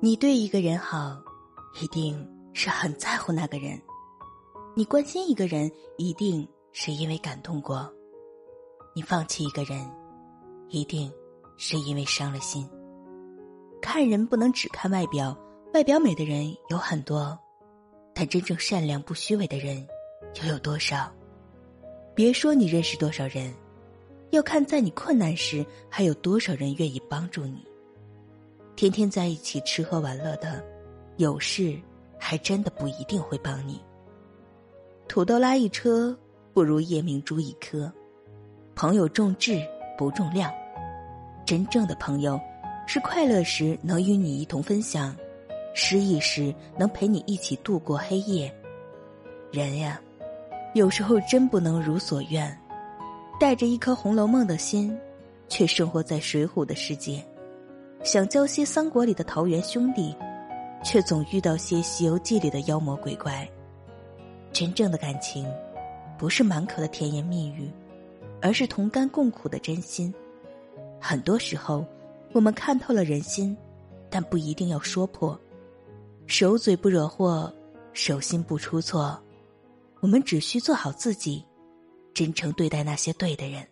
你对一个人好，一定是很在乎那个人；你关心一个人，一定是因为感动过；你放弃一个人，一定是因为伤了心。看人不能只看外表，外表美的人有很多，但真正善良不虚伪的人又有多少？别说你认识多少人，要看在你困难时还有多少人愿意帮助你。天天在一起吃喝玩乐的，有事还真的不一定会帮你。土豆拉一车，不如夜明珠一颗。朋友重质不重量，真正的朋友是快乐时能与你一同分享，失意时能陪你一起度过黑夜。人呀，有时候真不能如所愿，带着一颗《红楼梦》的心，却生活在《水浒》的世界。想交些三国里的桃园兄弟，却总遇到些西游记里的妖魔鬼怪。真正的感情，不是满口的甜言蜜语，而是同甘共苦的真心。很多时候，我们看透了人心，但不一定要说破。手嘴不惹祸，手心不出错。我们只需做好自己，真诚对待那些对的人。